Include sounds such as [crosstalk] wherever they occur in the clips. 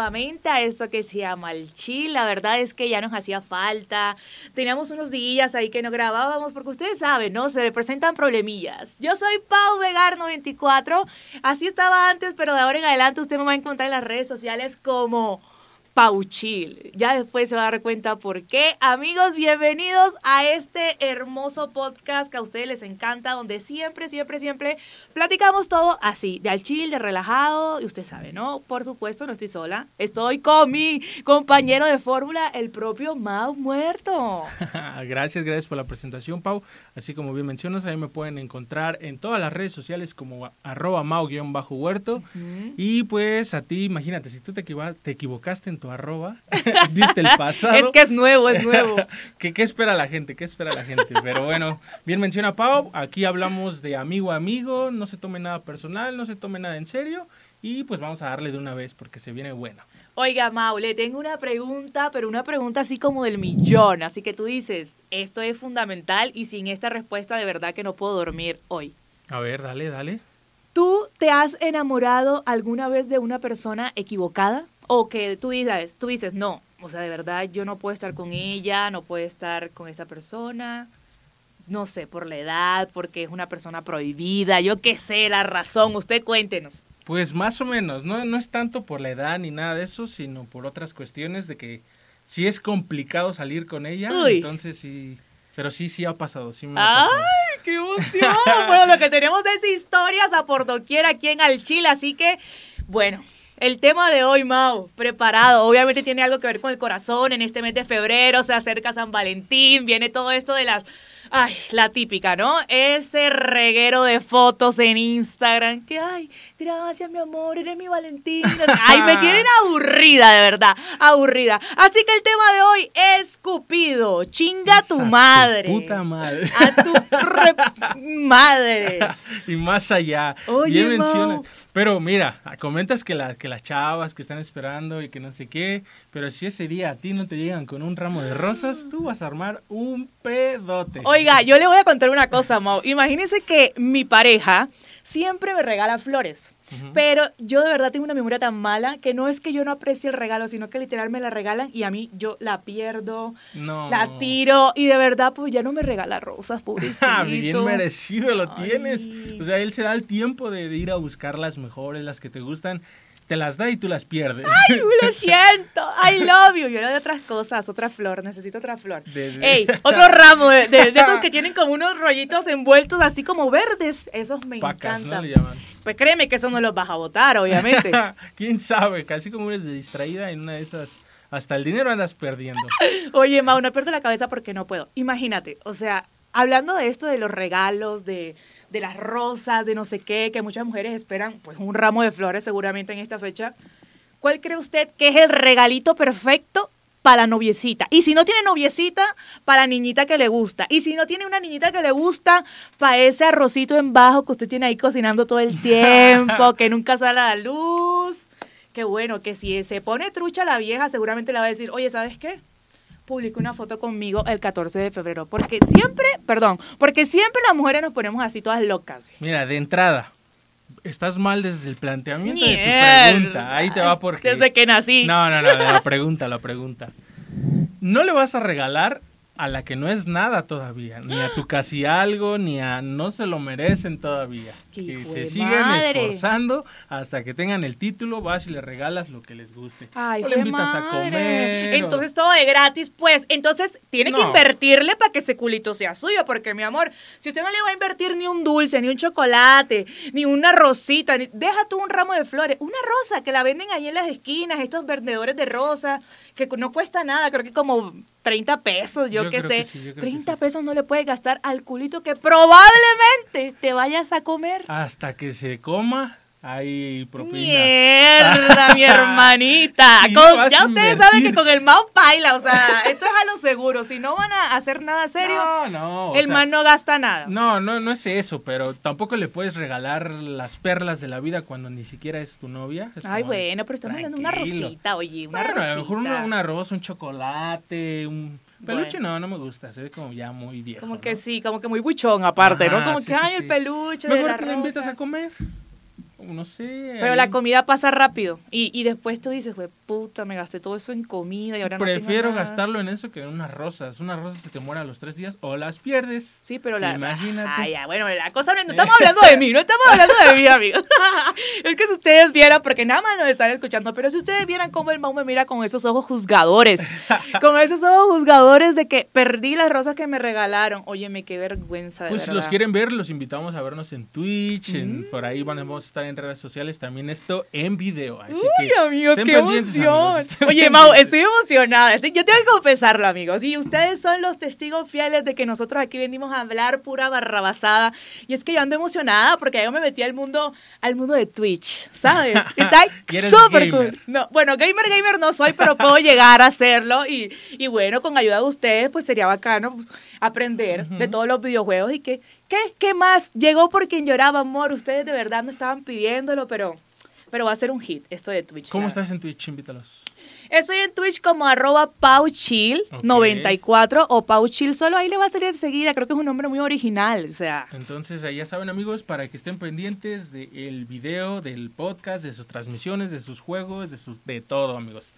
nuevamente a esto que se llama el chill. La verdad es que ya nos hacía falta. Teníamos unos días ahí que no grabábamos porque ustedes saben, ¿no? Se presentan problemillas. Yo soy Pau Vegar 94. Así estaba antes, pero de ahora en adelante usted me va a encontrar en las redes sociales como Pauchil. Ya después se va a dar cuenta por qué. Amigos, bienvenidos a este hermoso podcast que a ustedes les encanta, donde siempre, siempre, siempre platicamos todo así, de al chill, de relajado. Y usted sabe, ¿no? Por supuesto, no estoy sola. Estoy con mi compañero de fórmula, el propio Mau Muerto. [laughs] gracias, gracias por la presentación, Pau. Así como bien mencionas, ahí me pueden encontrar en todas las redes sociales como arroba mau-huerto. Y pues a ti, imagínate, si tú te, te equivocaste en tu arroba, [laughs] diste el pasado. es que es nuevo, es nuevo. [laughs] ¿Qué, ¿Qué, espera la gente? ¿Qué espera la gente? Pero bueno, bien menciona Pau, aquí hablamos de amigo a amigo, no se tome nada personal, no se tome nada en serio. Y pues vamos a darle de una vez porque se viene bueno. Oiga, Mau, le tengo una pregunta, pero una pregunta así como del millón. Así que tú dices, esto es fundamental y sin esta respuesta de verdad que no puedo dormir hoy. A ver, dale, dale. ¿Tú te has enamorado alguna vez de una persona equivocada? O que tú dices, tú dices, no, o sea, de verdad yo no puedo estar con ella, no puedo estar con esta persona, no sé, por la edad, porque es una persona prohibida, yo qué sé, la razón, usted cuéntenos. Pues más o menos, no, no es tanto por la edad ni nada de eso, sino por otras cuestiones de que si es complicado salir con ella, entonces sí, pero sí, sí ha pasado, sí me ha pasado. ¡Ay, qué emoción! [laughs] bueno, lo que tenemos es historias a por doquier aquí en Alchil, así que, bueno, el tema de hoy, Mau, preparado. Obviamente tiene algo que ver con el corazón. En este mes de febrero se acerca San Valentín, viene todo esto de las... Ay, la típica, ¿no? Ese reguero de fotos en Instagram. Que, ay, gracias, mi amor, eres mi Valentín. [laughs] Ay, me tienen aburrida, de verdad. Aburrida. Así que el tema de hoy es Cupido. Chinga a tu madre. puta madre. A tu [laughs] madre. y más allá. Oye, menciona. Pero mira, comentas que, la, que las chavas que están esperando y que no sé qué, pero si ese día a ti no te llegan con un ramo de rosas, tú vas a armar un pedote. Oiga, yo le voy a contar una cosa, Mau. Imagínese que mi pareja siempre me regala flores. Pero yo de verdad tengo una memoria tan mala que no es que yo no aprecie el regalo, sino que literal me la regalan y a mí yo la pierdo, la tiro y de verdad pues ya no me regala rosas, [laughs] pobrecito. Ah, bien merecido lo tienes. O sea, él se da el tiempo de, de ir a buscar las mejores, las que te gustan te las da y tú las pierdes. ¡Ay, lo [laughs] siento! I love you. Yo era de otras cosas, otra flor, necesito otra flor. ¡Ey! Otro [laughs] ramo de, esos que tienen como unos rollitos envueltos así como verdes. Esos me encantan. Pues créeme que eso no los vas a votar, obviamente. [laughs] ¿Quién sabe? Casi como eres de distraída en una de esas hasta el dinero andas perdiendo. Oye, Mau, no pierdo la cabeza porque no puedo. Imagínate, o sea, hablando de esto de los regalos, de, de las rosas, de no sé qué, que muchas mujeres esperan pues un ramo de flores seguramente en esta fecha. ¿Cuál cree usted que es el regalito perfecto para la noviecita? Y si no tiene noviecita, para la niñita que le gusta. Y si no tiene una niñita que le gusta, para ese arrocito en bajo que usted tiene ahí cocinando todo el tiempo, [laughs] que nunca sale a la luz. Qué bueno, que si se pone trucha la vieja, seguramente le va a decir, oye, ¿sabes qué? Publique una foto conmigo el 14 de febrero. Porque siempre, perdón, porque siempre las mujeres nos ponemos así todas locas. Mira, de entrada, estás mal desde el planteamiento de tu pregunta. Ahí te va porque... Desde que nací. No, no, no, la pregunta, la pregunta. No le vas a regalar a la que no es nada todavía, ni a tu casi algo, ni a no se lo merecen todavía. Que se siguen esforzando hasta que tengan el título, vas y le regalas lo que les guste. Ay, o le invitas a comer. Entonces todo de gratis, pues. Entonces tiene que invertirle para que ese culito sea suyo, porque mi amor, si usted no le va a invertir ni un dulce, ni un chocolate, ni una rosita, deja tú un ramo de flores, una rosa que la venden ahí en las esquinas, estos vendedores de rosas que no cuesta nada, creo que como 30 pesos, yo, qué sé. 30 pesos no le puedes gastar al culito que probablemente te vayas a comer. Hasta que se coma hay propina. Mierda, mi [laughs] hermanita. ya ustedes saben que con el Mao paila, o sea, esto es a lo seguro. Si no van a hacer nada serio, el man no gasta nada. No, no, no es eso, pero tampoco le puedes regalar las perlas de la vida cuando ni siquiera es tu novia. Ay, bueno, pero estamos hablando de una rosita, oye, una rosita. A lo mejor una, una rosa, un chocolate, un Peluche no, no me gusta, se ve como ya muy viejo. Como que sí, como que muy buchón aparte, ¿no? Como que, ay, el peluche Mejor de la que le invitas a comer. no sé. Pero la comida pasa rápido. Y, y después tú dices, güey, puta, me gasté todo eso en comida y ahora Prefiero no tengo nada. gastarlo en eso que en unas rosas. Unas rosas se te mueren a los tres días o las pierdes. Sí, pero la. Imagínate. Ah, ya, bueno, la cosa no, [laughs] estamos hablando de mí, no estamos hablando de mí, amigos. [laughs] es que si ustedes vieran, porque nada más nos están escuchando, pero si ustedes vieran cómo el Mau me mira con esos ojos juzgadores, [laughs] con esos ojos juzgadores de que perdí las rosas que me regalaron. Óyeme, qué vergüenza, de Pues si los quieren ver, los invitamos a vernos en Twitch, en, Mm. por ahí vamos a estar en redes sociales, también esto en video. Así Uy, que amigos, qué pendientes, emoción. Oye. Mau, estoy emocionada. Sí, Yo tengo que confesarlo, amigos. Y ustedes son los testigos fieles de que nosotros aquí venimos a hablar pura barrabasada. Y es que yo ando emocionada porque yo me metí al mundo, al mundo de Twitch, ¿sabes? [laughs] Está Y eres súper cool. No, bueno, gamer, gamer no soy, pero puedo llegar a hacerlo. Y, y bueno, con ayuda de ustedes, pues sería bacano aprender de todos los videojuegos. Y que, ¿qué? ¿Qué más? Llegó por quien lloraba, amor. Ustedes de verdad no estaban pidiéndolo, pero... Pero va a ser un hit esto de Twitch. ¿Cómo estás en Twitch? Invítalos. Estoy en Twitch como arroba pauchil94 o pauchil solo, ahí le va a salir enseguida, creo que es un nombre muy original, o sea... Entonces, ahí ya saben, amigos, para que estén pendientes del video, del podcast, de sus transmisiones, de sus juegos, de, sus, de todo, amigos.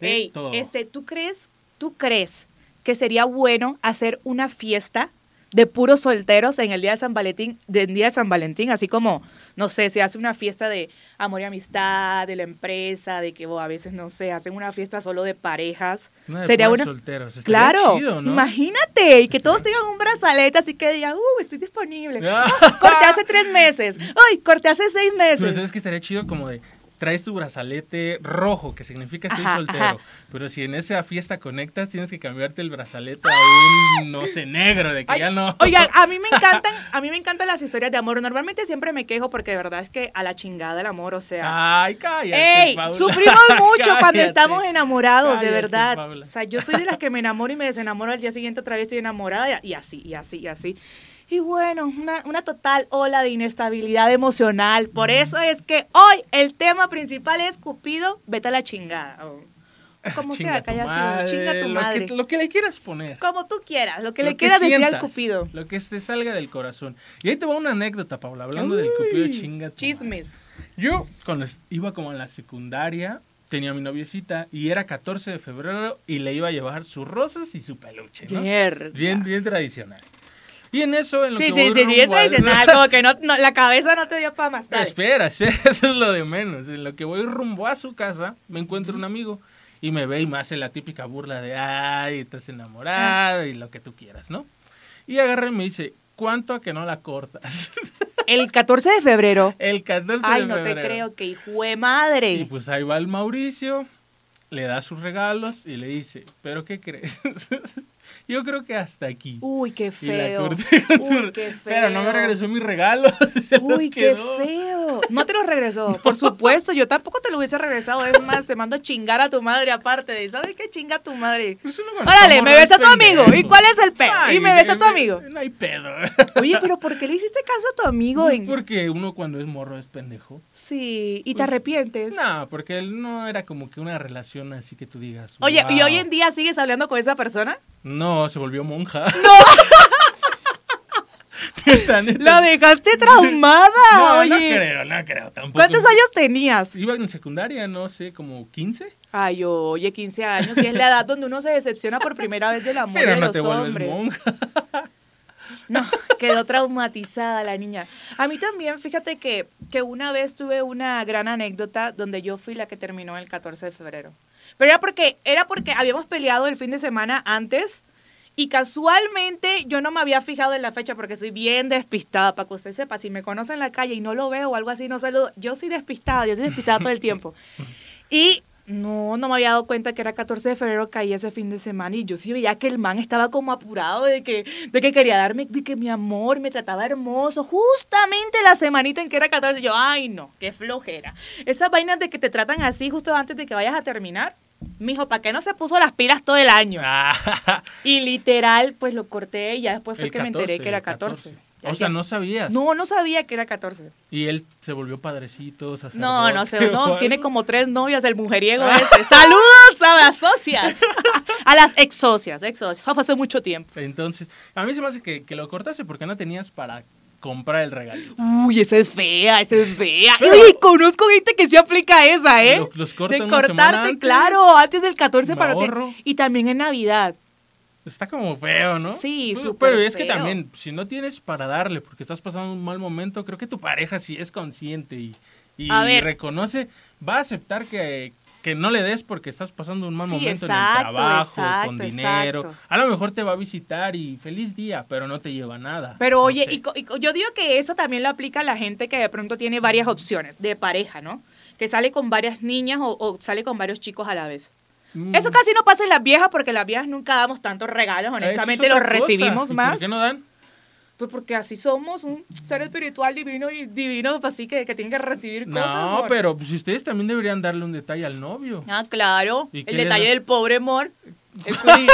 De Ey, todo. este, ¿tú crees, tú crees que sería bueno hacer una fiesta de puros solteros en el día de San Valentín, del día de San Valentín, así como, no sé, se hace una fiesta de amor y amistad, de la empresa, de que oh, a veces, no sé, hacen una fiesta solo de parejas. Sería una... solteros. Claro, chido, ¿no? imagínate, y que todos tengan un brazalete, así que digan, uh, estoy disponible. Ah. [laughs] Ah, corté hace tres meses, uy, corté hace seis Pero meses. sabes que estaría chido como de traes tu brazalete rojo, que significa estoy Ajá, soltero. ajá. Pero si en esa fiesta conectas, tienes que cambiarte el brazalete a un, no sé, negro, de que Ay, ya no. Oigan, a mí me [laughs] encantan, a mí me encantan las historias de amor. Normalmente siempre me quejo porque de verdad es que a la chingada el amor, o sea. Ay, cállate, ¡Ey! Paula. Sufrimos [laughs] mucho cuando estamos enamorados, de verdad. Paula. O sea, yo soy de las que me enamoro y me desenamoro al día siguiente otra vez estoy enamorada y así, y así, y así. Y bueno, una, una total ola de inestabilidad emocional. Por eso es que hoy el tema principal es Cupido, vete a la chingada. O como Chinga sea, que haya sido, madre, chinga tu lo madre. Que, lo que le quieras poner. Como tú quieras, lo que Lo le quieras decir al Cupido. Lo que te salga del corazón. Y ahí te va una anécdota, Paula, hablando del Cupido chinga. tu Chismes. madre. Yo, cuando iba como en la secundaria, tenía a mi noviecita y era 14 de febrero y le iba a llevar sus rosas y su peluche, ¿no? Mierda. Bien, bien tradicional. Y en eso, en lo Sí, que sí, voy sí, sí, es tradicional, [laughs] como que no, no, la cabeza no te dio para más. Dale. Espera, [laughs] eso es lo de menos. En lo que voy rumbo a su casa, me encuentro un amigo y me ve y me hace la típica burla de, ay, estás enamorado y lo que tú quieras, ¿no? Y agarra y me dice, ¿cuánto a que no la cortas? [laughs] El 14 de febrero. El 14 Ay, de no te febrero. creo, que hijo de madre. Y pues ahí va el Mauricio, le da sus regalos y le dice, ¿pero qué crees? Yo creo que hasta aquí. Uy, qué Y la feo. corté con su- Uy, qué feo. Pero no me regresó mis regalos. [laughs] se los Uy, qué feo. No te lo regresó. [laughs] Por supuesto, yo tampoco te lo hubiese regresado. Es más, te mando a chingar a tu madre aparte de, ¿sabes qué chinga a tu madre? Órale, me besa a tu amigo. ¿Y cuál es el pedo? Y me besa a tu amigo. No hay pedo. Oye, pero ¿por qué le hiciste caso a tu amigo? Pues En... porque uno cuando es morro es pendejo. Sí, y te Pues, arrepientes. No, porque él no era como que una relación así que tú digas. Oye, ¿y hoy en día sigues hablando con esa persona? No, se volvió monja. Neta. [laughs] La dejaste traumada. No, oye. no creo, no creo tampoco. ¿Cuántos años tenías? Iba en secundaria, no sé, como 15. Ay, oye, 15 años. Y es la edad donde uno se decepciona por primera vez del amor Pero de no los te vuelves hombres. monja. [laughs] No, quedó traumatizada la niña. A mí también, fíjate que, que una vez tuve una gran anécdota donde yo fui la que terminó el 14 de febrero. Pero era porque, era porque habíamos peleado el fin de semana antes y casualmente yo no me había fijado en la fecha porque soy bien despistada, para que usted sepa, si me conoce en la calle y no lo veo o algo así, no saludo. Yo soy despistada, yo soy despistada todo el tiempo. [laughs] Y no, no me había dado cuenta que era 14 de febrero, caí ese fin de semana y yo sí veía que el man estaba como apurado de que, de que quería darme, de que mi amor me trataba hermoso, justamente la semanita en que era 14. Yo, ay no, qué flojera. Esas vainas de que te tratan así justo antes de que vayas a terminar. Mijo, ¿para qué no se puso las pilas todo el año? Ah, Y literal, pues lo corté y ya después fue el que me enteré 14, que era el 14. Ya- O sea, no sabías. No, no sabía que era 14. Y él se volvió padrecito, No, no sé, [laughs] no, tiene como tres novias el mujeriego ese. Saludos a las socias. [laughs] A las ex socias, ex socias. Eso fue hace mucho tiempo. Entonces, a mí se me hace que, que lo cortaste porque no tenías para comprar el regalo. Uy, esa es fea, esa es fea. [laughs] Uy, conozco gente que se aplica esa, ¿eh? Los, los de cortarte, claro, antes del 14 para que... Y también en Navidad. Está como feo, ¿no? Sí, súper Pero es que también, si no tienes para darle porque estás pasando un mal momento, creo que tu pareja sí es consciente y, y reconoce, va a aceptar que, que no le des porque estás pasando un mal momento en el trabajo, con dinero. A lo mejor te va a visitar y feliz día, pero no te lleva nada. Pero oye, y, yo digo que eso también lo aplica a la gente que de pronto tiene varias opciones de pareja, ¿no? Que sale con varias niñas o, sale con varios chicos a la vez. Mm. Eso casi no pasa en las viejas porque las viejas nunca damos tantos regalos, honestamente los recibimos más. ¿Por qué no dan? Pues porque así somos, un ser espiritual divino y divino, pues así que, que tiene que recibir cosas. No, pero pues ustedes también deberían darle un detalle al novio. Ah, claro. El detalle del pobre amor. El [laughs] culito.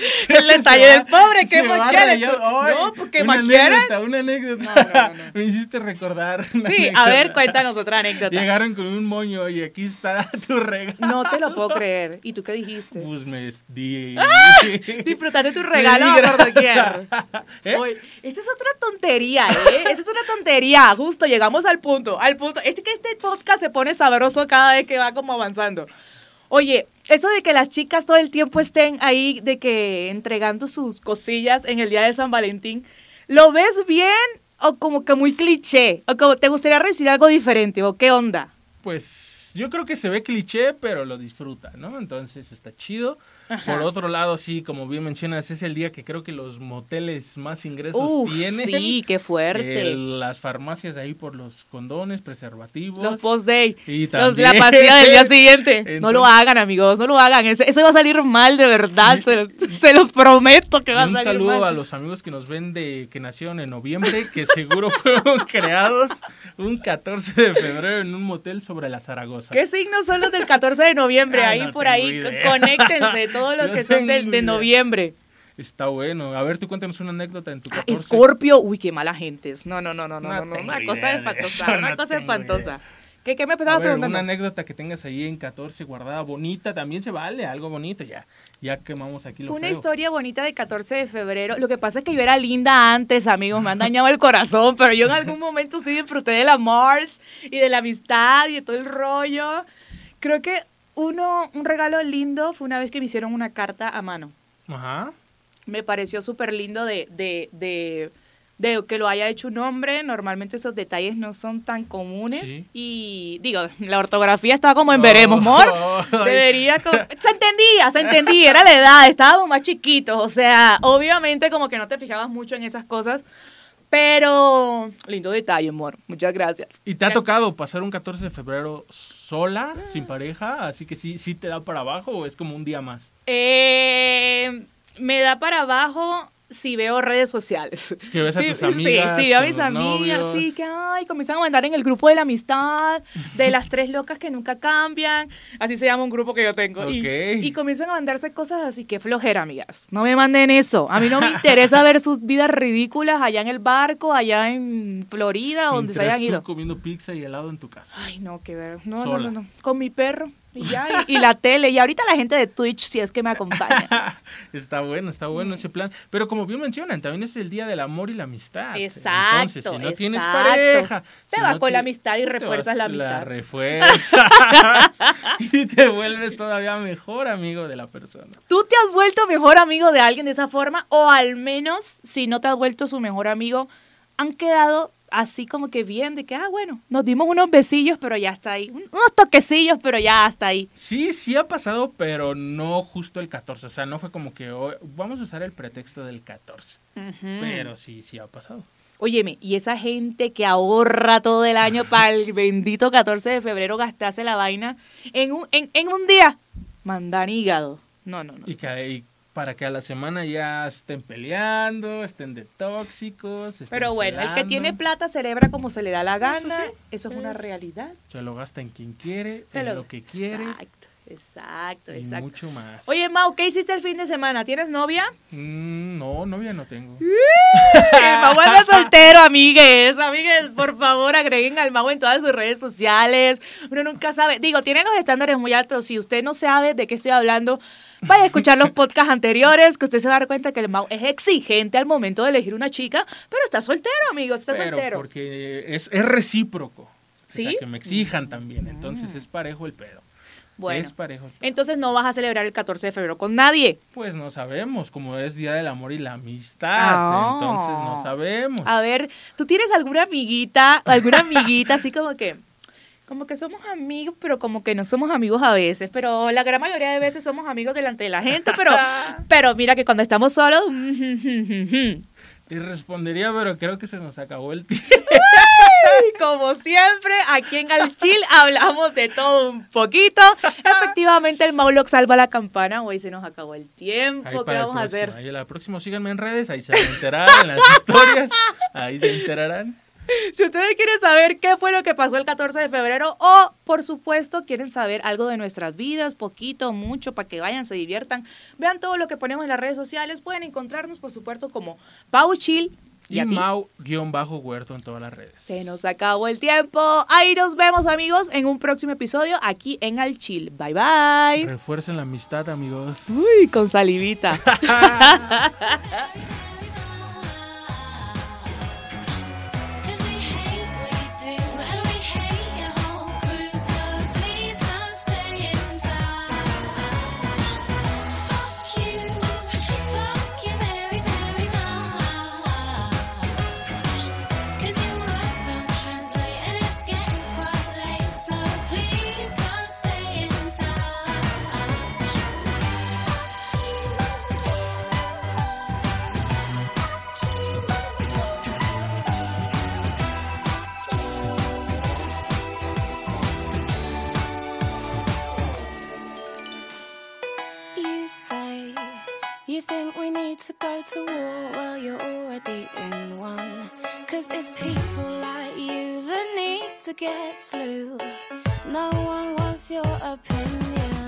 [laughs] el detalle del pobre, ¿qué más quieres? No, porque más quieres. Una anécdota, [laughs] Me hiciste recordar. Sí, a ver, cuéntanos otra anécdota. Llegaron con un moño y aquí está [laughs] tu regalo. No te lo puedo creer. ¿Y tú qué dijiste? Pues me di. ¡Ah! Disfrutaste tu regalo por doquier. ¿Eh? esa es otra tontería, ¿eh? Esa es una tontería. Justo, llegamos al punto, al punto. Es que este podcast se pone sabroso cada vez que va como avanzando. Oye, eso de que las chicas todo el tiempo estén ahí, de que entregando sus cosillas en el día de San Valentín, ¿lo ves bien o como que muy cliché? ¿O como te gustaría recibir algo diferente? ¿O qué onda? Pues yo creo que se ve cliché, pero lo disfruta, ¿no? Entonces está chido. Por otro lado, sí, como bien mencionas, es el día que creo que los moteles más ingresos tienen. Sí, qué fuerte. las farmacias ahí por los condones, preservativos. Los post-day. Los, la pastilla del día siguiente. no lo hagan, amigos, no lo hagan. Eso, va a salir mal, de verdad. se, los prometo que va a salir mal. Un saludo a los amigos que nos ven de que nacieron en noviembre, que seguro [laughs] fueron creados un 14 de febrero en un motel sobre la Zaragoza. ¿Qué signos son los del 14 de noviembre? ahí por ahí, conéctense [laughs] todos los [laughs] que son del, de noviembre. Está bueno. A ver, tú cuéntanos una anécdota en tu 14. Escorpio, uy, qué mala gente es. No, no, no, no, no, no, una cosa espantosa, una cosa espantosa. ¿Qué, ¿Qué, me estaba preguntando? Una anécdota que tengas ahí en 14 guardada, bonita, también se vale, algo bonito, ya, ya quemamos aquí lo Una historia bonita de 14 de febrero. Lo que pasa es que yo era linda antes, amigos, me han dañado el corazón, pero yo en algún momento sí disfruté de la Mars y de la amistad y de todo el rollo. Creo que uno, un regalo lindo fue una vez que me hicieron una carta a mano. Ajá. Me pareció súper lindo de, de, de, de, que lo haya hecho un hombre. Normalmente esos detalles no son tan comunes. Y digo, la ortografía estaba como en veremos, mor. [laughs] Debería. Se entendía, se entendía. Era la edad, estábamos más chiquitos. O sea, obviamente como que no te fijabas mucho en esas cosas. Pero, lindo detalle, amor. Muchas gracias. ¿Y te ha tocado pasar un 14 de febrero sola, sin pareja? Así que sí, sí te da para abajo o es como un día más? Eh, me da para abajo si veo redes sociales. Es que ves a tus amigas. Sí, sí, a mis amigas, sí, que ay, comienzan a mandar en el grupo de la amistad, de las [laughs] tres locas que nunca cambian. Así se llama un grupo que yo tengo. Y, y, comienzan a mandarse cosas así que flojera, amigas. No me manden eso. A mí no me [laughs] interesa ver sus vidas ridículas allá en el barco, allá en Florida, donde se hayan ido. comiendo pizza y helado en tu casa. Ay, no, qué ver. No, no, no, no. Con mi perro. Y ya, y, la tele. Y ahorita la gente de Twitch, si es que me acompaña. [laughs] está bueno, está bueno ese plan. Pero como bien mencionan, también es el día del amor y la amistad. Exacto. Entonces, si no tienes pareja. Te vas con la amistad y refuerzas la amistad. La refuerzas. [laughs] y te vuelves todavía mejor amigo de la persona. ¿Tú te has vuelto mejor amigo de alguien de esa forma? O al menos, si no te has vuelto su mejor amigo, han quedado así como que bien, de que, ah, bueno, nos dimos unos besillos, pero ya está ahí. Unos toquecillos, pero ya está ahí. Sí, sí ha pasado, pero no justo el 14. O sea, no fue como que vamos a usar el pretexto del 14. Pero sí, sí ha pasado. Óyeme, y esa gente que ahorra todo el año para el [laughs] bendito 14 de febrero gastarse la vaina en un, en, en un día, mandan hígado. No, no, no. Y que, para que a la semana ya estén peleando, estén de tóxicos. Pero bueno, el que tiene plata celebra como se le da la gana. Eso, es una realidad. Se lo gasta en quien quiere, en lo, que quiere. Exacto, Exacto, y exacto. mucho más. Oye, Mau, ¿qué hiciste el fin de semana? ¿Tienes novia? Mm, no, novia no tengo. Mau anda soltero, amigues. Amigues, por favor, agreguen al Mau en todas sus redes sociales. Uno nunca sabe. Digo, tiene los estándares muy altos. Si usted no sabe de qué estoy hablando, vaya a escuchar los podcasts anteriores, que usted se va a dar cuenta que el Mau es exigente al momento de elegir una chica, pero está soltero, amigos, está Pero soltero. porque es, es recíproco. ¿Sí? O sea, que me exijan también. Entonces es parejo el pedo. Bueno, Es parejo entonces no vas a celebrar el 14 de febrero con nadie. Pues no sabemos, como es Día del Amor y la Amistad. Ah. Entonces no sabemos. A ver, ¿tú tienes alguna amiguita, alguna amiguita así como que, como que somos amigos, pero como que no somos amigos a veces, pero la gran mayoría de veces somos amigos delante de la gente, pero, [laughs] pero mira que cuando estamos solos, [laughs] Y respondería, pero creo que se nos acabó el tiempo. [laughs] [laughs] y como siempre, aquí en Al Chill hablamos de todo un poquito. Efectivamente, el Mauloc salva la campana. Hoy se nos acabó el tiempo. ¿Qué vamos a hacer? Ahí la próxima síganme en redes, ahí se van a enterar en las historias. Ahí se enterarán. Si ustedes quieren saber qué fue lo que pasó el 14 de febrero o, por supuesto, quieren saber algo de nuestras vidas, poquito, mucho, para que vayan, se diviertan, vean todo lo que ponemos en las redes sociales, pueden encontrarnos, por supuesto, como Pau Chill. ¿Y, Y? Mau-Huerto en todas las redes. Se nos acabó el tiempo. Ahí nos vemos, amigos, en un próximo episodio aquí en Al Chill. Bye, bye. Refuercen la amistad, amigos. Uy, con salivita. [laughs] go to war. Well, you're already in one. Cause it's people like you that need to get slew. No one wants your opinion.